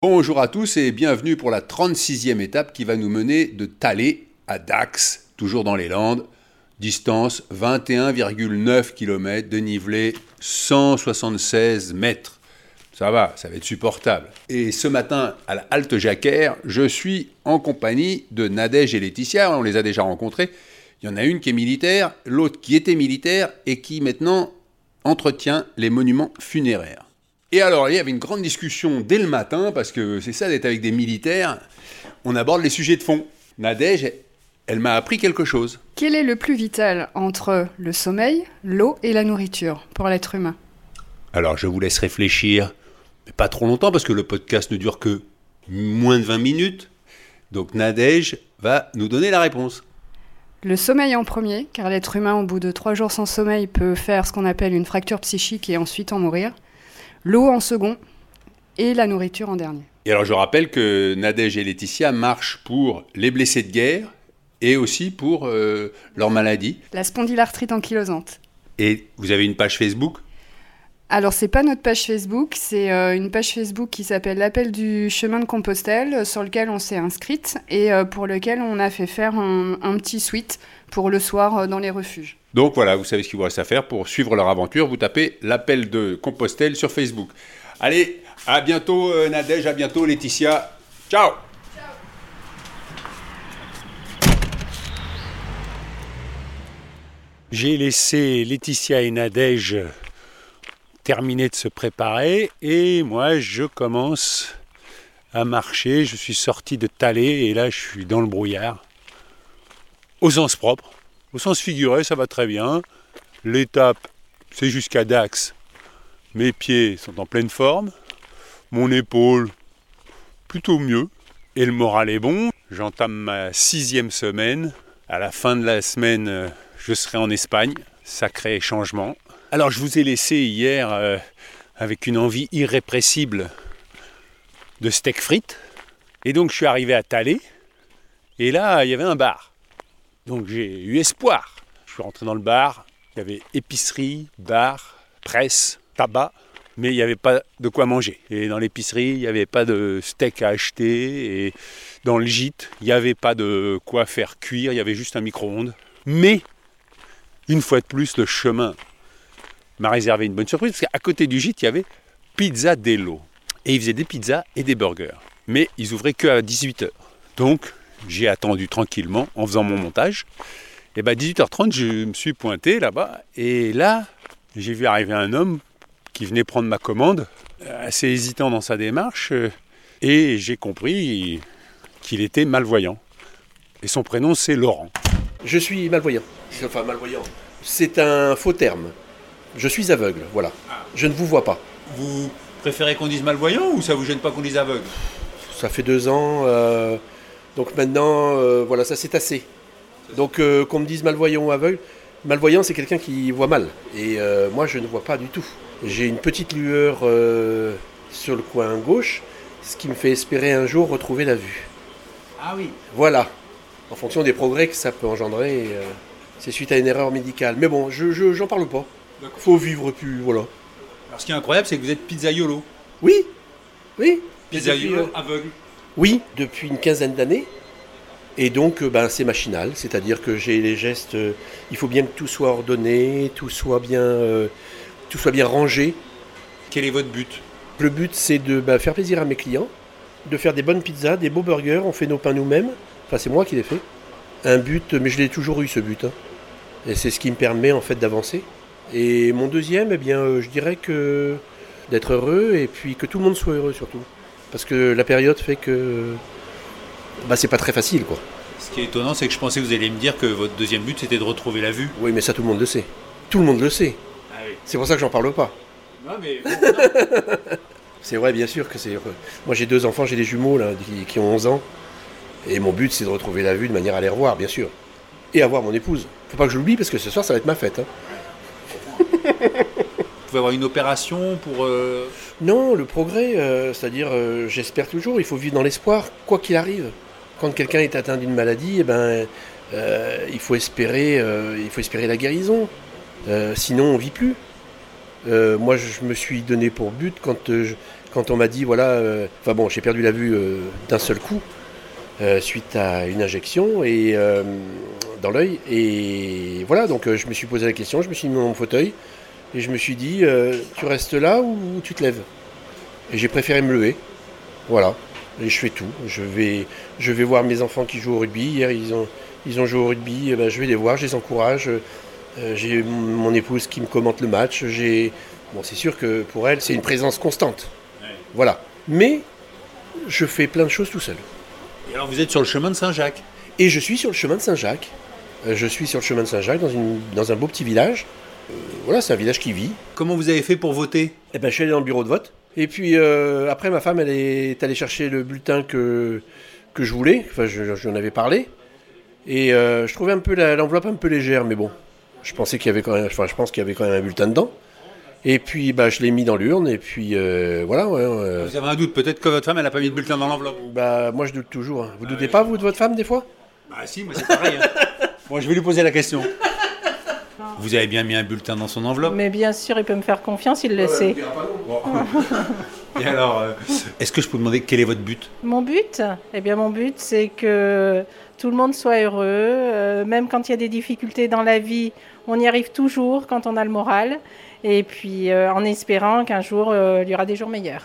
Bonjour à tous et bienvenue pour la 36e étape qui va nous mener de Talé à Dax, toujours dans les Landes. Distance 21,9 km, dénivelé 176 mètres. Ça va, ça va être supportable. Et ce matin, à la halte Jacquère, je suis en compagnie de Nadège et Laetitia. On les a déjà rencontrés. Il y en a une qui est militaire, l'autre qui était militaire et qui maintenant entretient les monuments funéraires. Et alors, il y avait une grande discussion dès le matin, parce que c'est ça d'être avec des militaires. On aborde les sujets de fond. Nadège, elle m'a appris quelque chose. Quel est le plus vital entre le sommeil, l'eau et la nourriture pour l'être humain? Alors, je vous laisse réfléchir, mais pas trop longtemps, parce que le podcast ne dure que moins de 20 minutes. Donc, Nadège va nous donner la réponse. Le sommeil en premier, car l'être humain, au bout de trois jours sans sommeil, peut faire ce qu'on appelle une fracture psychique et ensuite en mourir l'eau en second et la nourriture en dernier. Et alors je rappelle que Nadège et Laetitia marchent pour les blessés de guerre et aussi pour euh, leur maladie. La spondylarthrite ankylosante. Et vous avez une page Facebook? Alors c'est pas notre page Facebook, c'est euh, une page Facebook qui s'appelle l'appel du chemin de Compostelle, sur lequel on s'est inscrite et euh, pour lequel on a fait faire un, un petit suite pour le soir dans les refuges. Donc voilà, vous savez ce qu'il vous reste à faire pour suivre leur aventure. Vous tapez l'appel de Compostelle sur Facebook. Allez, à bientôt euh, Nadège, à bientôt Laetitia. Ciao J'ai laissé Laetitia et Nadège terminer de se préparer et moi je commence à marcher. Je suis sorti de Talé et là je suis dans le brouillard. Au sens propre. Au sens figuré, ça va très bien. L'étape, c'est jusqu'à Dax. Mes pieds sont en pleine forme. Mon épaule, plutôt mieux. Et le moral est bon. J'entame ma sixième semaine. À la fin de la semaine, je serai en Espagne. Sacré changement. Alors, je vous ai laissé hier euh, avec une envie irrépressible de steak frites. Et donc, je suis arrivé à Talé. Et là, il y avait un bar. Donc j'ai eu espoir. Je suis rentré dans le bar, il y avait épicerie, bar, presse, tabac, mais il n'y avait pas de quoi manger. Et dans l'épicerie, il n'y avait pas de steak à acheter, et dans le gîte, il n'y avait pas de quoi faire cuire, il y avait juste un micro-ondes. Mais, une fois de plus, le chemin m'a réservé une bonne surprise, parce qu'à côté du gîte, il y avait Pizza Dello. Et ils faisaient des pizzas et des burgers. Mais ils ouvraient que à 18h. Donc, j'ai attendu tranquillement en faisant mon montage. Et bien 18h30, je me suis pointé là-bas et là, j'ai vu arriver un homme qui venait prendre ma commande, assez hésitant dans sa démarche, et j'ai compris qu'il était malvoyant. Et son prénom, c'est Laurent. Je suis malvoyant. Enfin, malvoyant. C'est un faux terme. Je suis aveugle, voilà. Je ne vous vois pas. Vous préférez qu'on dise malvoyant ou ça vous gêne pas qu'on dise aveugle? Ça fait deux ans. Euh, donc maintenant, euh, voilà, ça c'est assez. Donc euh, qu'on me dise malvoyant ou aveugle, malvoyant c'est quelqu'un qui voit mal. Et moi je ne vois pas du tout. J'ai une petite lueur sur le coin gauche, ce qui me fait espérer un jour retrouver la vue. Ah oui. Voilà. En fonction des progrès que ça peut engendrer, c'est suite à une erreur médicale. Mais bon, je j'en parle pas. Faut vivre plus, voilà. Alors ce qui est incroyable, c'est que vous êtes pizzaiolo. Oui, oui. Pizzaiolo aveugle. Oui, depuis une quinzaine d'années. Et donc, euh, ben, c'est machinal, c'est-à-dire que j'ai les gestes. Euh, il faut bien que tout soit ordonné, tout soit bien, euh, tout soit bien rangé. Quel est votre but? Le but, c'est de ben, faire plaisir à mes clients, de faire des bonnes pizzas, des beaux burgers. On fait nos pains nous-mêmes. Enfin, c'est moi qui les fais. Un but, mais je l'ai toujours eu ce but. Hein. Et c'est ce qui me permet en fait d'avancer. Et mon deuxième, eh bien, je dirais que d'être heureux et puis que tout le monde soit heureux surtout. Parce que la période fait que bah, c'est pas très facile. quoi. Ce qui est étonnant, c'est que je pensais que vous alliez me dire que votre deuxième but c'était de retrouver la vue. Oui, mais ça tout le monde le sait. Tout le monde le sait. Ah c'est pour ça que j'en parle pas. Non, mais. c'est vrai, bien sûr que c'est. Moi j'ai deux enfants, j'ai des jumeaux là, qui, ont 11 ans. Et mon but c'est de retrouver la vue de manière à les revoir, bien sûr. Et avoir mon épouse. Faut pas que je l'oublie parce que ce soir ça va être ma fête. Hein. Vous pouvez avoir une opération pour... Euh, non, le progrès, euh, c'est-à-dire, euh, j'espère toujours, il faut vivre dans l'espoir, quoi qu'il arrive. Quand quelqu'un est atteint d'une maladie, eh ben, il, faut espérer, il faut espérer la guérison. sinon, on vit plus. moi, je me suis donné pour but, quand quand on m'a dit, voilà, enfin bon, j'ai perdu la vue d'un seul coup, suite à une injection et, dans l'œil. Et voilà, donc je me suis posé la question, je me suis mis dans mon fauteuil et je me suis dit, euh, tu restes là ou tu te lèves? Et j'ai préféré me lever. Voilà. Et je fais tout. Je vais, je vais voir mes enfants qui jouent au rugby. Hier, ils ont, ils ont joué au rugby. Eh ben, je vais les voir, je les encourage. Euh, j'ai mon épouse qui me commente le match. J'ai, bon, c'est sûr que pour elle, c'est une présence constante. Voilà. Mais je fais plein de choses tout seul. Et alors vous êtes sur le chemin de Saint-Jacques? Et je suis sur le chemin de Saint-Jacques. Euh, Je suis sur le chemin de Saint-Jacques dans, une- dans un beau petit village. Euh, voilà, c'est un village qui vit. Comment vous avez fait pour voter? Eh ben, je suis allé dans le bureau de vote. Et puis euh, après, ma femme, elle est allée chercher le bulletin que, que je voulais. Enfin, je- j'en avais parlé. Et euh, je trouvais un peu l'enveloppe un peu légère, mais bon, je pensais qu'il y avait quand même, enfin, je pense qu'il y avait quand même un bulletin dedans. Et puis, bah, je l'ai mis dans l'urne. Et puis euh, voilà. ouais, euh, Vous avez un doute, peut-être que votre femme, elle n'a pas mis de bulletin dans l'enveloppe? bah, moi, je doute toujours. hein. Vous doutez pas vous de votre femme des fois? Bah si, moi c'est pareil. hein. bon, je vais lui poser la question. Vous avez bien mis un bulletin dans son enveloppe Mais bien sûr, il peut me faire confiance, il le sait. Et alors, euh, est-ce que je peux vous demander quel est votre but? Mon but, eh bien mon but, c'est que tout le monde soit heureux, euh, même quand il y a des difficultés dans la vie, on y arrive toujours quand on a le moral, et puis euh, en espérant qu'un jour euh, il y aura des jours meilleurs.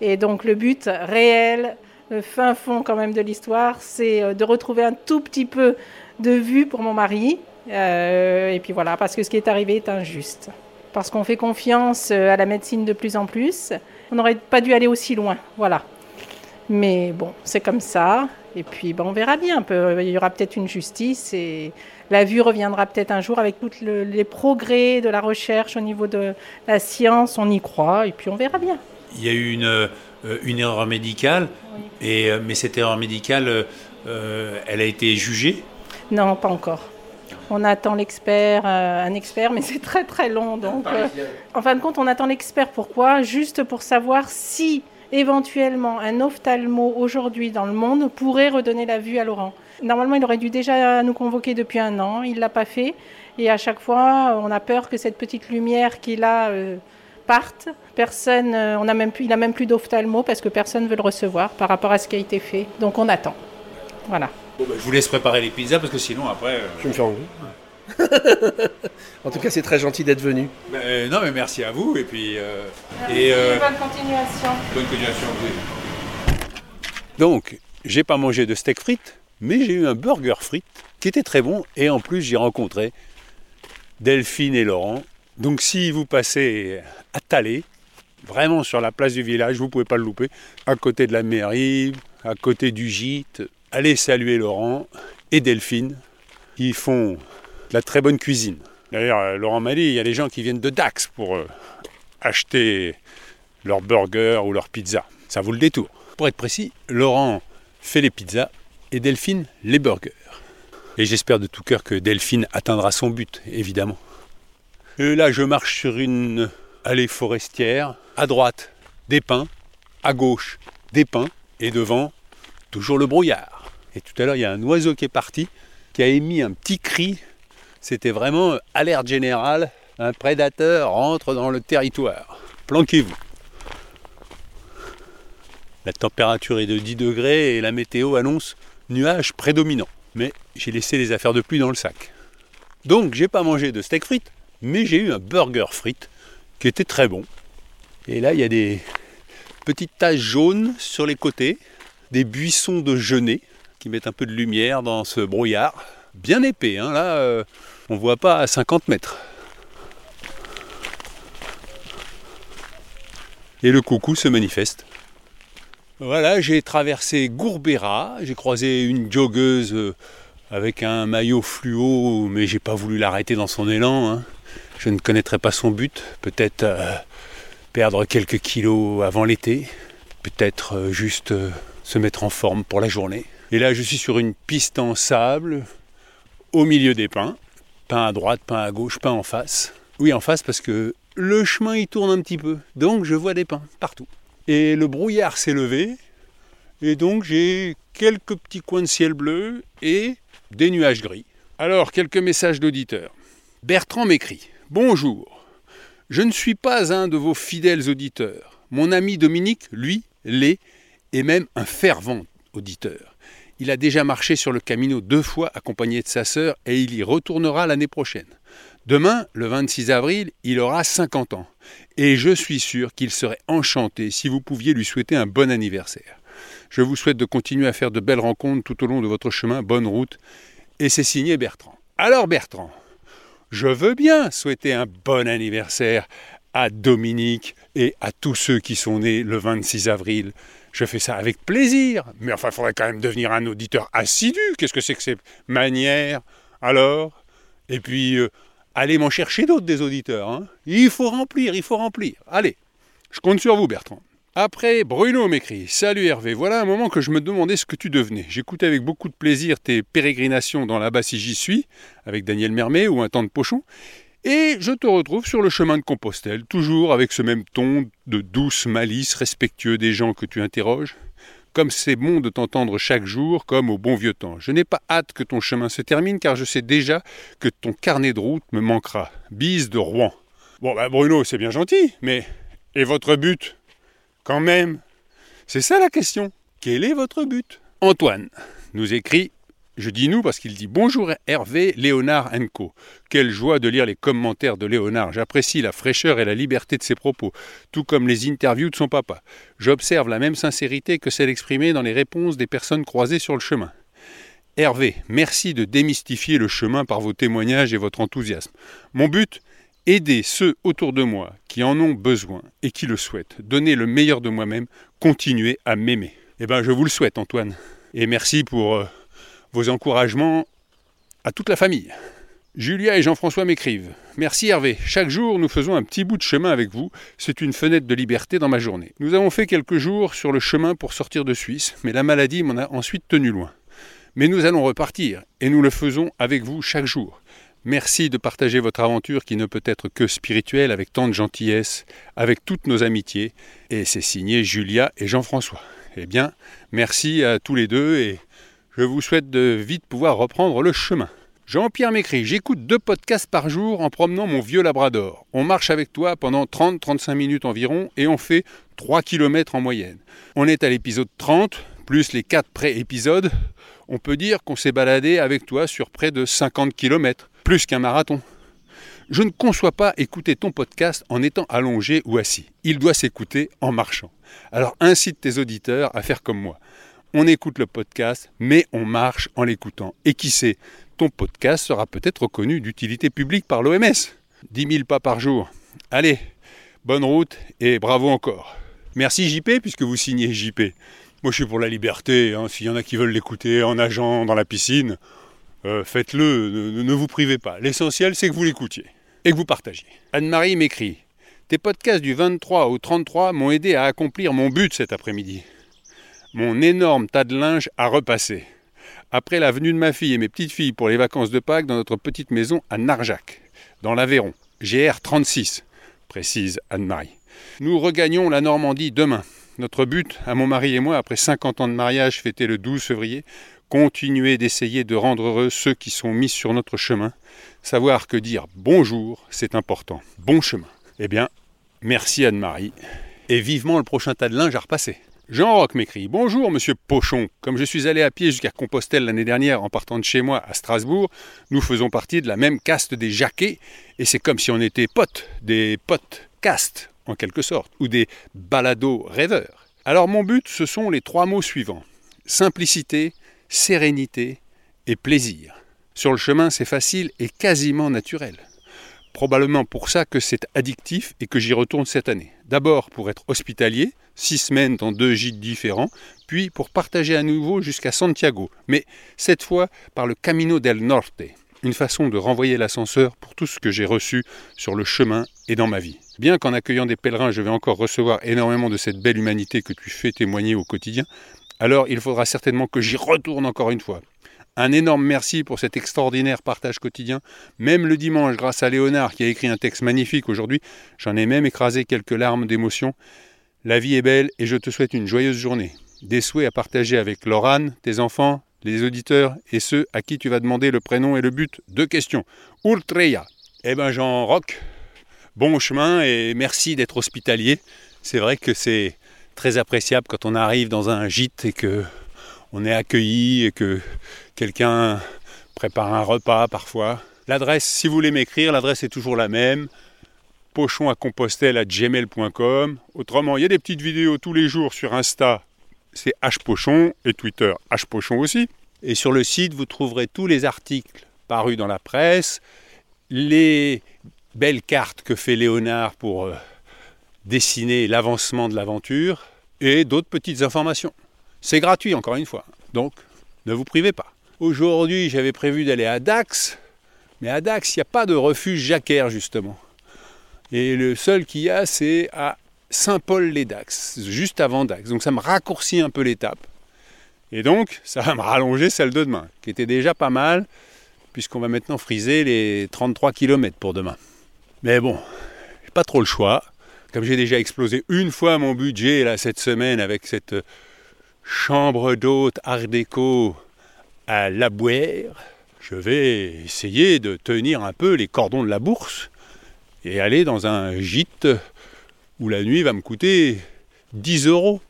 Et donc le but réel, le fin fond quand même de l'histoire, c'est de retrouver un tout petit peu de vue pour mon mari, euh, et puis voilà, parce que ce qui est arrivé est injuste. Parce qu'on fait confiance euh, à la médecine de plus en plus, on n'aurait pas dû aller aussi loin, voilà. Mais bon, c'est comme ça. Et puis, ben, on verra bien. peu. Il y aura peut-être une justice et la vue reviendra peut-être un jour avec tous le- les progrès de la recherche au niveau de la science. On y croit et puis on verra bien. Il y a eu une, euh, une erreur médicale, et, euh, mais cette erreur médicale, euh, euh, elle a été jugée? Non, pas encore. On attend l'expert, euh, un expert, mais c'est très très long. Donc, euh, en fin de compte, on attend l'expert. Pourquoi? Juste pour savoir si éventuellement un ophtalmo aujourd'hui dans le monde pourrait redonner la vue à Laurent. Normalement, il aurait dû déjà nous convoquer depuis un an. Il l'a pas fait, et à chaque fois, on a peur que cette petite lumière qu'il a euh, parte. Personne, on a même plus, il a même plus d'ophtalmo parce que personne veut le recevoir par rapport à ce qui a été fait. Donc, on attend. Voilà. Bon, bah, je vous laisse préparer les pizzas parce que sinon après. euh, Je vais me faire engueuler. en tout cas, c'est très gentil d'être venu. bah, euh, non, mais merci à vous et puis euh, et euh, Bonne continuation. bonne continuation. à vous. Donc, j'ai pas mangé de steak frites, mais j'ai eu un burger frites qui était très bon et en plus j'ai rencontré Delphine et Laurent. Donc, si vous passez à Talé, vraiment sur la place du village, vous pouvez pas le louper, à côté de la mairie, à côté du gîte, allez saluer Laurent et Delphine. Ils font de la très bonne cuisine. D'ailleurs, euh, Laurent m'a dit, il y a des gens qui viennent de Dax pour euh, acheter leur burger ou leur pizza. Ça vaut le détour. Pour être précis, Laurent fait les pizzas et Delphine les burgers. Et j'espère de tout cœur que Delphine atteindra son but, évidemment. Et là, je marche sur une allée forestière. À droite, des pins. À gauche, des pins. Et devant, toujours le brouillard. Et tout à l'heure, il y a un oiseau qui est parti, qui a émis un petit cri. C'était vraiment alerte générale. Un prédateur rentre dans le territoire. Planquez-vous. La température est de 10 degrés et la météo annonce nuages prédominants. Mais j'ai laissé les affaires de pluie dans le sac. Donc j'ai pas mangé de steak frites, mais j'ai eu un burger frites qui était très bon. Et là il y a des petites taches jaunes sur les côtés, des buissons de genêt qui mettent un peu de lumière dans ce brouillard. Bien épais, hein, là euh, on voit pas à 50 mètres. Et le coucou se manifeste. Voilà, j'ai traversé Gourbera, j'ai croisé une joggeuse euh, avec un maillot fluo, mais j'ai pas voulu l'arrêter dans son élan. hein. Je ne connaîtrai pas son but. Peut-être euh, perdre quelques kilos avant l'été, peut-être juste se mettre en forme pour la journée. Et là, je suis sur une piste en sable, au milieu des pins. Pins à droite, pins à gauche, pins en face. Oui, en face parce que le chemin il tourne un petit peu, donc je vois des pins partout. Et le brouillard s'est levé, et donc j'ai quelques petits coins de ciel bleu et des nuages gris. Alors, quelques messages d'auditeurs. Bertrand m'écrit Bonjour, je ne suis pas un de vos fidèles auditeurs. Mon ami Dominique, lui, l'est, et même un fervent auditeur. Il a déjà marché sur le Camino deux fois accompagné de sa sœur et il y retournera l'année prochaine. Demain, le 26 avril, il aura 50 ans. Et je suis sûr qu'il serait enchanté si vous pouviez lui souhaiter un bon anniversaire. Je vous souhaite de continuer à faire de belles rencontres tout au long de votre chemin. Bonne route. Et c'est signé Bertrand. Alors Bertrand, je veux bien souhaiter un bon anniversaire à Dominique et à tous ceux qui sont nés le 26 avril. Je fais ça avec plaisir. Mais enfin, il faudrait quand même devenir un auditeur assidu. Qu'est-ce que c'est que ces manières Alors? Et puis, euh, allez m'en chercher d'autres des auditeurs. Hein. il faut remplir, il faut remplir. Allez, je compte sur vous, Bertrand. Après, Bruno m'écrit Salut Hervé, voilà un moment que je me demandais ce que tu devenais. J'écoutais avec beaucoup de plaisir tes pérégrinations dans la bas si j'y suis, avec Daniel Mermet ou un temps de pochon. Et je te retrouve sur le chemin de Compostelle, toujours avec ce même ton de douce malice respectueux des gens que tu interroges. Comme c'est bon de t'entendre chaque jour, comme au bon vieux temps. Je n'ai pas hâte que ton chemin se termine, car je sais déjà que ton carnet de route me manquera. Bise de Rouen. Bon, bah Bruno, c'est bien gentil, mais. Et votre but? Quand même C'est ça la question. Quel est votre but? Antoine nous écrit je dis nous parce qu'il dit bonjour Hervé, Léonard Co. Quelle joie de lire les commentaires de Léonard. J'apprécie la fraîcheur et la liberté de ses propos, tout comme les interviews de son papa. J'observe la même sincérité que celle exprimée dans les réponses des personnes croisées sur le chemin. Hervé, merci de démystifier le chemin par vos témoignages et votre enthousiasme. Mon but aider ceux autour de moi qui en ont besoin et qui le souhaitent, donner le meilleur de moi-même, continuer à m'aimer. Eh bien, je vous le souhaite, Antoine. Et merci pour euh, vos encouragements à toute la famille. Julia et Jean-François m'écrivent. Merci Hervé. Chaque jour, nous faisons un petit bout de chemin avec vous. C'est une fenêtre de liberté dans ma journée. Nous avons fait quelques jours sur le chemin pour sortir de Suisse, mais la maladie m'en a ensuite tenu loin. Mais nous allons repartir, et nous le faisons avec vous chaque jour. Merci de partager votre aventure qui ne peut être que spirituelle avec tant de gentillesse, avec toutes nos amitiés. Et c'est signé Julia et Jean-François. Eh bien, merci à tous les deux et je vous souhaite de vite pouvoir reprendre le chemin. Jean-Pierre m'écrit J'écoute deux podcasts par jour en promenant mon vieux Labrador. On marche avec toi pendant 30-35 minutes environ et on fait 3 km en moyenne. On est à l'épisode 30, plus les 4 pré-épisodes. On peut dire qu'on s'est baladé avec toi sur près de 50 km plus qu'un marathon. Je ne conçois pas écouter ton podcast en étant allongé ou assis. Il doit s'écouter en marchant. Alors incite tes auditeurs à faire comme moi. On écoute le podcast, mais on marche en l'écoutant. Et qui sait, ton podcast sera peut-être reconnu d'utilité publique par l'OMS. 10 000 pas par jour. Allez, bonne route et bravo encore. Merci JP puisque vous signez JP. Moi je suis pour la liberté, hein. s'il y en a qui veulent l'écouter en nageant dans la piscine, euh, faites-le, ne, vous privez pas. L'essentiel, c'est que vous l'écoutiez et que vous partagiez. Anne-Marie m'écrit Tes podcasts du 23 au 33 m'ont aidé à accomplir mon but cet après-midi. Mon énorme tas de linge a repassé. Après la venue de ma fille et mes petites filles pour les vacances de Pâques dans notre petite maison à Narjac, dans l'Aveyron, GR 36, précise Anne-Marie. Nous regagnons la Normandie demain. Notre but, à mon mari et moi, après 50 ans de mariage fêté le 12 février, continuer d'essayer de rendre heureux ceux qui sont mis sur notre chemin. Savoir que dire bonjour, c'est important. Bon chemin. Eh bien, merci Anne-Marie. Et vivement le prochain tas de linge à repasser. Jean Roch m'écrit Bonjour, monsieur Pochon. Comme je suis allé à pied jusqu'à Compostelle l'année dernière en partant de chez moi à Strasbourg, nous faisons partie de la même caste des jaquets, et c'est comme si on était potes, des potes castes en quelque sorte, ou des balados rêveurs. Alors mon but, ce sont les trois mots suivants simplicité, sérénité et plaisir. Sur le chemin, c'est facile et quasiment naturel. Probablement pour ça que c'est addictif et que j'y retourne cette année. D'abord pour être hospitalier, six semaines dans deux gîtes différents, puis pour partager à nouveau jusqu'à Santiago, mais cette fois par le Camino del Norte, une façon de renvoyer l'ascenseur pour tout ce que j'ai reçu sur le chemin et dans ma vie. Bien qu'en accueillant des pèlerins, je vais encore recevoir énormément de cette belle humanité que tu fais témoigner au quotidien, alors il faudra certainement que j'y retourne encore une fois. Un énorme merci pour cet extraordinaire partage quotidien. Même le dimanche, grâce à Léonard qui a écrit un texte magnifique aujourd'hui, j'en ai même écrasé quelques larmes d'émotion. La vie est belle et je te souhaite une joyeuse journée. Des souhaits à partager avec Laurane, tes enfants, les auditeurs et ceux à qui tu vas demander le prénom et le but. Deux questions. Ultreya. Eh ben Jean Roch, bon chemin et merci d'être hospitalier. C'est vrai que c'est très appréciable quand on arrive dans un gîte et que on est accueilli et que quelqu'un prépare un repas parfois. L'adresse, si vous voulez m'écrire, l'adresse est toujours la même pochon à Compostelle à gmail.com. Autrement, il y a des petites vidéos tous les jours sur Insta, c'est hpochon, et Twitter, hpochon aussi. Et sur le site, vous trouverez tous les articles parus dans la presse, les belles cartes que fait Léonard pour euh, dessiner l'avancement de l'aventure, et d'autres petites informations. C'est gratuit, encore une fois. Donc, ne vous privez pas. Aujourd'hui, j'avais prévu d'aller à Dax, mais à Dax, il n'y a pas de refuge jacquaire, justement. Et le seul qu'il y a, c'est à Saint-Paul-les-Dax, juste avant Dax. Donc ça me raccourcit un peu l'étape. Et donc, ça va me rallonger celle de demain, qui était déjà pas mal, puisqu'on va maintenant friser les 33 km pour demain. Mais bon, j'ai pas trop le choix. Comme j'ai déjà explosé une fois mon budget là, cette semaine avec cette chambre d'hôte art déco à la Bouère, je vais essayer de tenir un peu les cordons de la bourse et aller dans un gîte où la nuit va me coûter 10 euros.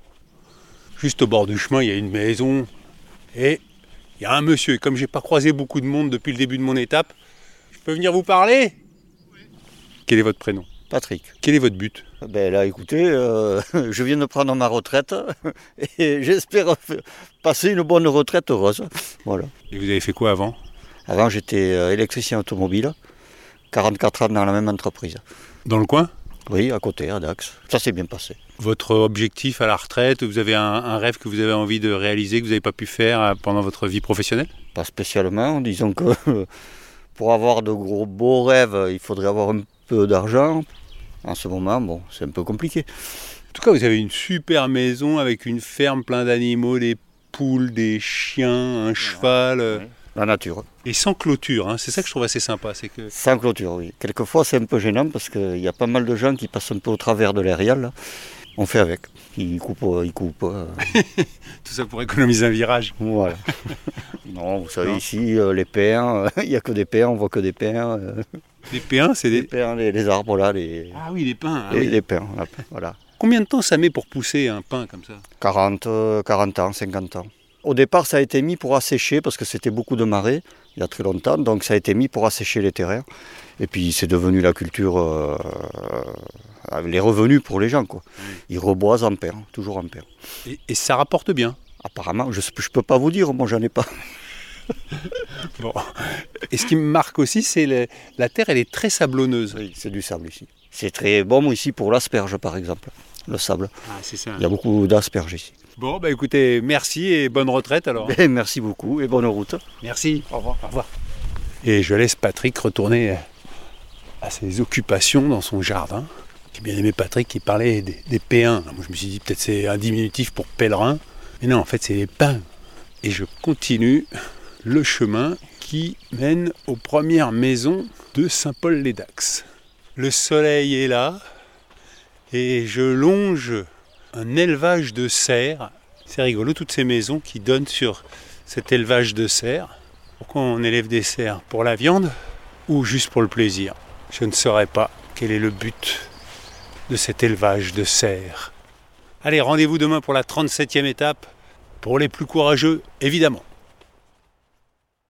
Juste au bord du chemin, il y a une maison et il y a un monsieur. Et comme j'ai pas croisé beaucoup de monde depuis le début de mon étape, je peux venir vous parler? Quel est votre prénom? Patrick. Quel est votre but? Ben là, écoutez, euh, je viens de prendre ma retraite et j'espère passer une bonne retraite heureuse. Voilà. Et vous avez fait quoi avant? Avant, j'étais euh, électricien automobile, 44 ans dans la même entreprise. Dans le coin? Oui, à côté, à Dax. Ça s'est bien passé. Votre objectif à la retraite, vous avez un, un rêve que vous avez envie de réaliser, que vous n'avez pas pu faire euh, pendant votre vie professionnelle? Pas spécialement, disons que pour avoir de gros beaux rêves, il faudrait avoir un peu d'argent. En ce moment, bon, c'est un peu compliqué. En tout cas, vous avez une super maison avec une ferme plein d'animaux, des poules, des chiens, un cheval. euh, La nature. Et sans clôture, hein, c'est ça que je trouve assez sympa. C'est que Sans clôture, oui. Quelquefois, c'est un peu gênant parce qu'il y a pas mal de gens qui passent un peu au travers de l'aérial. On fait avec. Ils coupent, euh, ils coupent. euh, tout ça pour économiser un virage. voilà. non, vous savez, Non. ici, euh, les pins, euh, il n'y a que des pins, on voit que des pins. Euh, Les P1, c'est les des. pins, les, les arbres, là, les, Ah oui, les pins. ah les, oui. les pins. là, Voilà. Combien de temps ça met pour pousser un pin comme ça? 40, euh, 40 ans, 50 ans. Au départ, ça a été mis pour assécher parce que c'était beaucoup de marée il y a très longtemps. Donc, ça a été mis pour assécher les terrains. Et puis, c'est devenu la culture, euh, euh, les revenus pour les gens. Quoi. Ils reboisent en paire, toujours en paire. et, et ça rapporte bien? Apparemment, je ne peux pas vous dire, moi, j'en ai pas. Bon. Et ce qui me marque aussi, c'est la terre, elle est très sablonneuse. Oui, c'est du sable ici. C'est très bon ici pour l'asperge, par exemple. Le sable. Ah, c'est ça. Il y a beaucoup d'asperges ici. Bon, bah écoutez, merci et bonne retraite alors. Et merci beaucoup et bonne route. Merci. Au revoir. Au revoir. Et je laisse Patrick retourner à ses occupations dans son jardin. J'ai bien aimé Patrick qui parlait des, des P1. Moi, je me suis dit peut-être c'est un diminutif pour pèlerin. Mais non, en fait, c'est les pins. Et je continue le chemin qui mène aux premières maisons de Saint-Paul-les-Dax. Le soleil est là et je longe un élevage de cerfs. C'est rigolo, toutes ces maisons qui donnent sur cet élevage de cerfs. Pourquoi on élève des cerfs Pour la viande ou juste pour le plaisir Je ne saurais pas quel est le but de cet élevage de cerfs. Allez, rendez-vous demain pour la 37e étape. Pour les plus courageux, évidemment.